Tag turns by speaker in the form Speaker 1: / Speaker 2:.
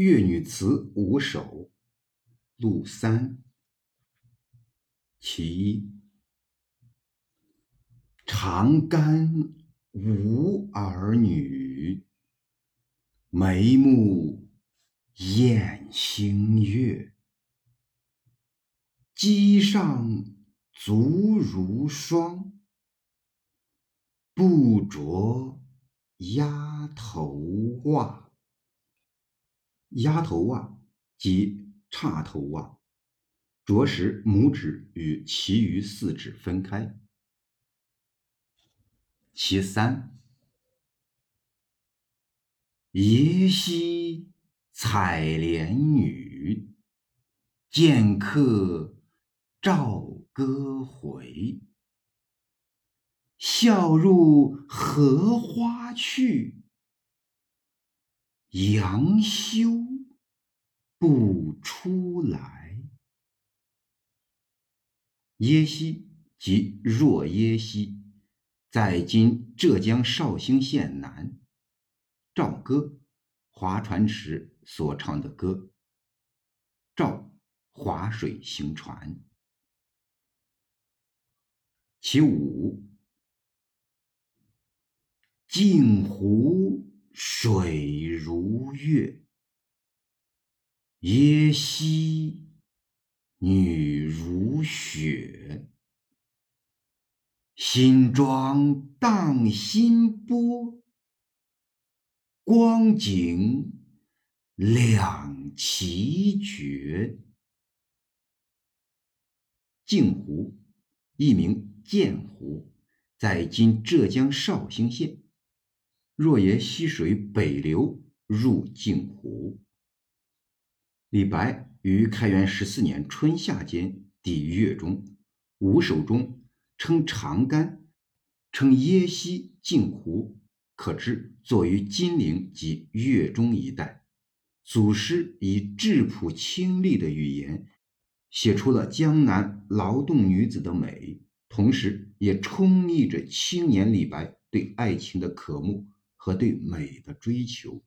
Speaker 1: 越女词五首，陆三。其一，长干无儿女，眉目掩星月。机上足如霜，不着鸭头袜。鸭头袜及叉头袜，着时拇指与其余四指分开。其三，耶溪采莲女，见客棹歌回。笑入荷花去。杨修不出来。耶溪即若耶溪，在今浙江绍兴县南。棹歌，划船时所唱的歌。棹，划水行船。其五，镜湖。水如月，耶溪女如雪。新妆荡新波，光景两奇绝。镜湖，一名鉴湖，在今浙江绍兴县。若沿溪水北流入镜湖。李白于开元十四年春夏间抵越中，五首中称长干，称耶溪镜湖，可知作于金陵及越中一带。祖师以质朴清丽的语言，写出了江南劳动女子的美，同时也充溢着青年李白对爱情的渴慕。和对美的追求。